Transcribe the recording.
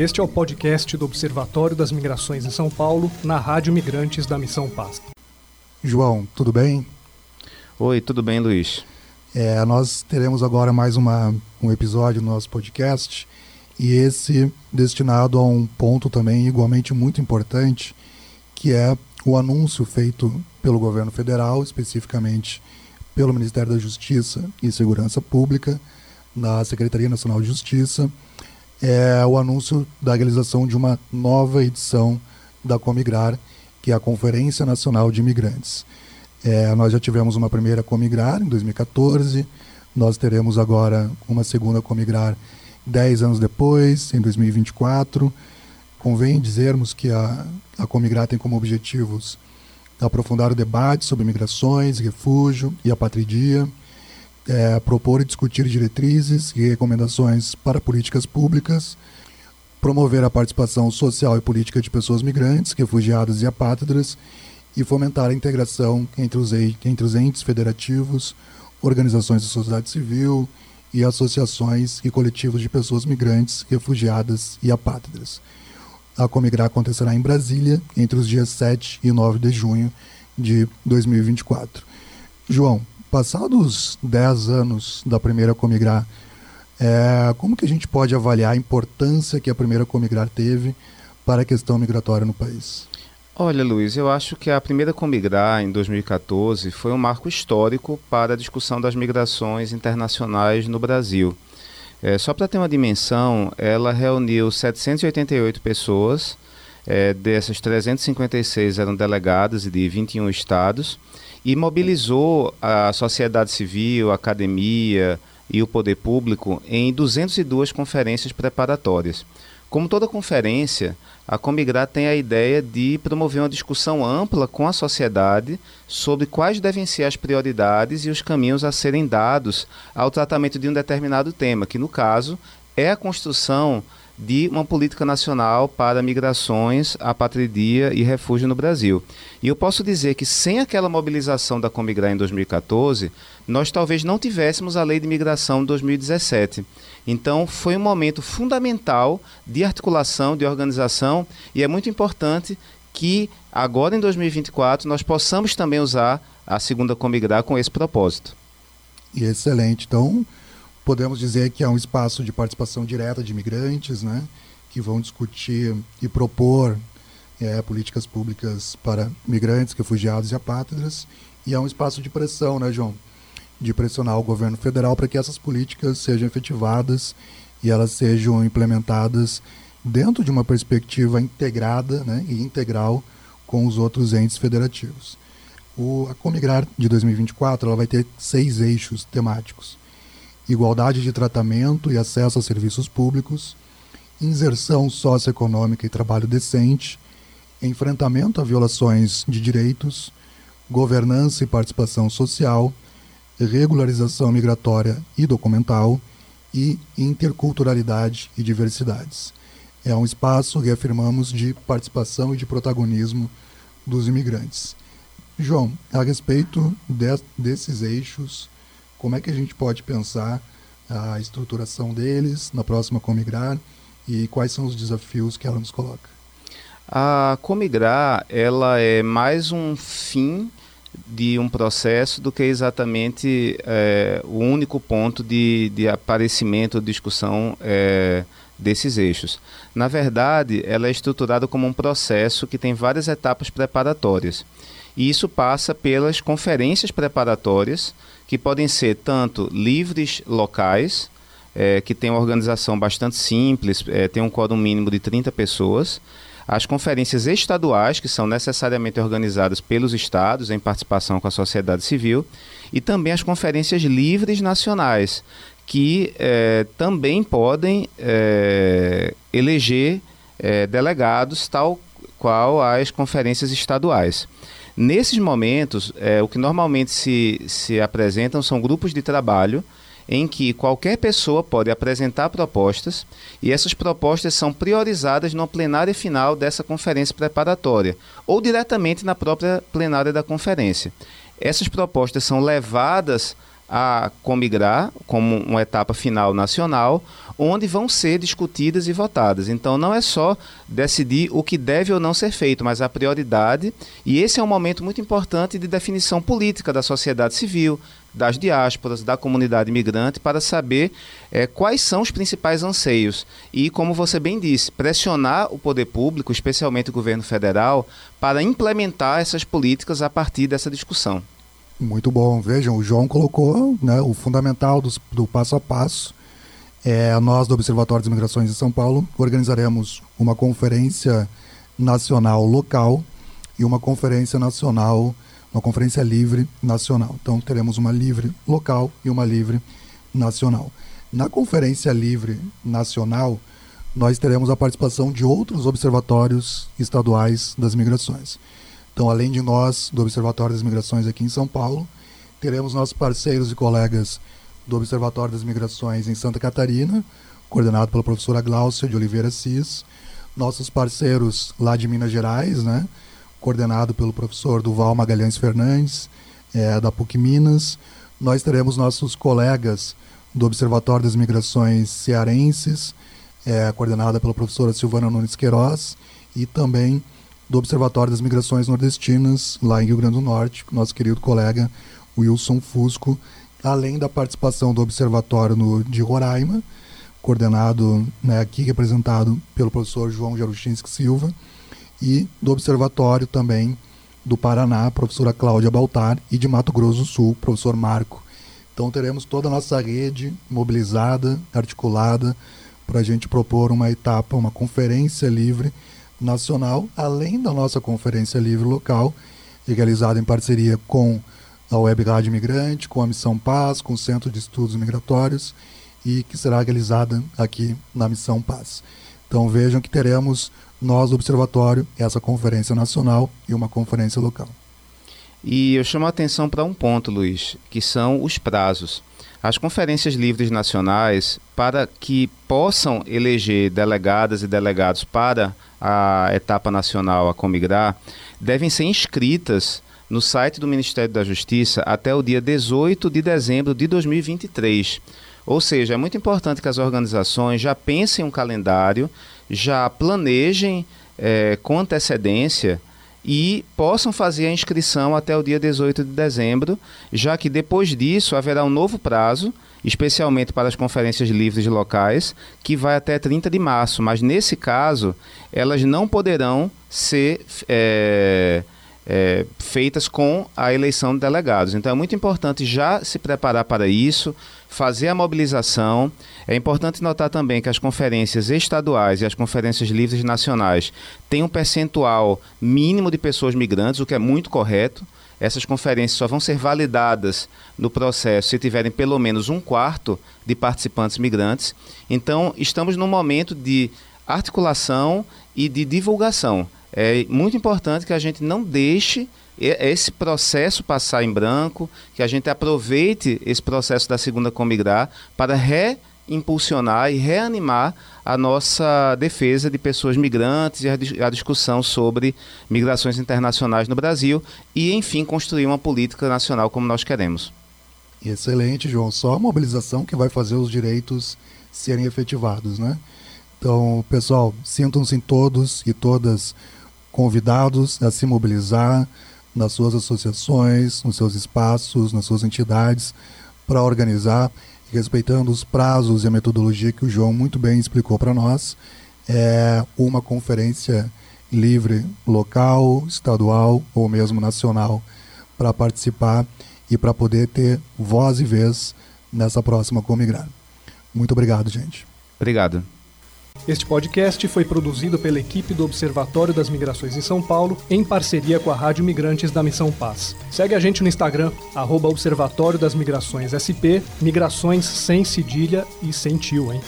Este é o podcast do Observatório das Migrações em São Paulo, na Rádio Migrantes da Missão Paz. João, tudo bem? Oi, tudo bem, Luiz? É, nós teremos agora mais uma, um episódio no nosso podcast e esse destinado a um ponto também igualmente muito importante, que é o anúncio feito pelo governo federal, especificamente pelo Ministério da Justiça e Segurança Pública, na Secretaria Nacional de Justiça, é o anúncio da realização de uma nova edição da Comigrar, que é a Conferência Nacional de Imigrantes. É, nós já tivemos uma primeira Comigrar em 2014, nós teremos agora uma segunda Comigrar dez anos depois, em 2024. Convém dizermos que a, a Comigrar tem como objetivos aprofundar o debate sobre migrações, refúgio e apatridia, é, propor e discutir diretrizes e recomendações para políticas públicas, promover a participação social e política de pessoas migrantes, refugiadas e apátridas e fomentar a integração entre os, entre os entes federativos, organizações da sociedade civil e associações e coletivos de pessoas migrantes, refugiadas e apátridas. A Comigra acontecerá em Brasília entre os dias 7 e 9 de junho de 2024. João, passados 10 anos da primeira Comigrar, é, como que a gente pode avaliar a importância que a primeira Comigrar teve para a questão migratória no país? Olha, Luiz, eu acho que a primeira Comigrar, em 2014, foi um marco histórico para a discussão das migrações internacionais no Brasil. É, só para ter uma dimensão, ela reuniu 788 pessoas, é, dessas 356 eram delegadas de 21 estados, e mobilizou a sociedade civil, a academia e o poder público em 202 conferências preparatórias. Como toda conferência, a Comigrar tem a ideia de promover uma discussão ampla com a sociedade sobre quais devem ser as prioridades e os caminhos a serem dados ao tratamento de um determinado tema, que no caso é a construção de uma política nacional para migrações, apatridia e refúgio no Brasil. E eu posso dizer que sem aquela mobilização da Comigrar em 2014, nós talvez não tivéssemos a Lei de Migração de 2017. Então, foi um momento fundamental de articulação, de organização, e é muito importante que agora em 2024 nós possamos também usar a segunda Comigrar com esse propósito. Excelente. Então, podemos dizer que é um espaço de participação direta de imigrantes, né, que vão discutir e propor é, políticas públicas para migrantes, refugiados e apátridas, e é um espaço de pressão, né, João? De pressionar o governo federal para que essas políticas sejam efetivadas e elas sejam implementadas dentro de uma perspectiva integrada né, e integral com os outros entes federativos. O, a Comigrar de 2024 ela vai ter seis eixos temáticos igualdade de tratamento e acesso a serviços públicos, inserção socioeconômica e trabalho decente, enfrentamento a violações de direitos, governança e participação social, regularização migratória e documental e interculturalidade e diversidades. É um espaço, reafirmamos, de participação e de protagonismo dos imigrantes. João, a respeito de, desses eixos, como é que a gente pode pensar a estruturação deles na próxima Comigrar e quais são os desafios que ela nos coloca? A Comigrar, ela é mais um fim de um processo do que exatamente é, o único ponto de, de aparecimento, discussão é, desses eixos. Na verdade, ela é estruturada como um processo que tem várias etapas preparatórias. E isso passa pelas conferências preparatórias, que podem ser tanto livres locais, é, que tem uma organização bastante simples, é, tem um quórum mínimo de 30 pessoas, as conferências estaduais, que são necessariamente organizadas pelos estados, em participação com a sociedade civil, e também as conferências livres nacionais, que é, também podem é, eleger é, delegados, tal qual as conferências estaduais. Nesses momentos, é, o que normalmente se, se apresentam são grupos de trabalho em que qualquer pessoa pode apresentar propostas e essas propostas são priorizadas no plenária final dessa conferência preparatória ou diretamente na própria plenária da conferência. Essas propostas são levadas a Comigrar como uma etapa final nacional, onde vão ser discutidas e votadas. Então não é só decidir o que deve ou não ser feito, mas a prioridade, e esse é um momento muito importante de definição política da sociedade civil, das diásporas, da comunidade imigrante, para saber é, quais são os principais anseios. E, como você bem disse, pressionar o poder público, especialmente o governo federal, para implementar essas políticas a partir dessa discussão. Muito bom. Vejam, o João colocou né, o fundamental do, do passo a passo. É, nós, do Observatório das Migrações de São Paulo, organizaremos uma conferência nacional local e uma conferência nacional, uma conferência livre nacional. Então, teremos uma livre local e uma livre nacional. Na conferência livre nacional, nós teremos a participação de outros observatórios estaduais das migrações. Então, além de nós, do Observatório das Migrações aqui em São Paulo, teremos nossos parceiros e colegas do Observatório das Migrações em Santa Catarina, coordenado pela professora Glaucia de Oliveira Cis, nossos parceiros lá de Minas Gerais, né, coordenado pelo professor Duval Magalhães Fernandes, é, da PUC Minas. Nós teremos nossos colegas do Observatório das Migrações Cearenses, é, coordenada pela professora Silvana Nunes Queiroz, e também do Observatório das Migrações Nordestinas, lá em Rio Grande do Norte, nosso querido colega Wilson Fusco, além da participação do Observatório no, de Roraima, coordenado né, aqui, representado pelo professor João Jarustinski Silva, e do Observatório também do Paraná, professora Cláudia Baltar, e de Mato Grosso do Sul, professor Marco. Então teremos toda a nossa rede mobilizada, articulada, para a gente propor uma etapa, uma conferência livre nacional, além da nossa conferência livre local, realizada em parceria com a Web Rádio Imigrante, com a Missão Paz, com o Centro de Estudos Migratórios e que será realizada aqui na Missão Paz. Então vejam que teremos nós do Observatório essa conferência nacional e uma conferência local. E eu chamo a atenção para um ponto, Luiz, que são os prazos. As conferências livres nacionais, para que possam eleger delegadas e delegados para a etapa nacional a Comigrar, devem ser inscritas no site do Ministério da Justiça até o dia 18 de dezembro de 2023. Ou seja, é muito importante que as organizações já pensem um calendário, já planejem é, com antecedência e possam fazer a inscrição até o dia 18 de dezembro, já que depois disso haverá um novo prazo, especialmente para as conferências livres locais, que vai até 30 de março. Mas nesse caso, elas não poderão ser. É, é, feitas com a eleição de delegados. Então é muito importante já se preparar para isso, fazer a mobilização. É importante notar também que as conferências estaduais e as conferências livres nacionais têm um percentual mínimo de pessoas migrantes, o que é muito correto. Essas conferências só vão ser validadas no processo se tiverem pelo menos um quarto de participantes migrantes. Então, estamos num momento de articulação e de divulgação. É muito importante que a gente não deixe esse processo passar em branco, que a gente aproveite esse processo da segunda Comigrar para reimpulsionar e reanimar a nossa defesa de pessoas migrantes e a, discussão sobre migrações internacionais no Brasil e, enfim, construir uma política nacional como nós queremos. Excelente, João. Só a mobilização que vai fazer os direitos serem efetivados, né? Então, pessoal, sintam-se todos e todas convidados a se mobilizar nas suas associações, nos seus espaços, nas suas entidades, para organizar, respeitando os prazos e a metodologia que o João muito bem explicou para nós. É uma conferência livre local, estadual ou mesmo nacional para participar e para poder ter voz e vez nessa próxima Comigrar. Muito obrigado, gente. Obrigado. Este podcast foi produzido pela equipe do Observatório das Migrações em São Paulo, em parceria com a Rádio Migrantes da Missão Paz. Segue a gente no Instagram, arroba Observatório das Migrações SP, migrações sem cedilha e sem tio, hein?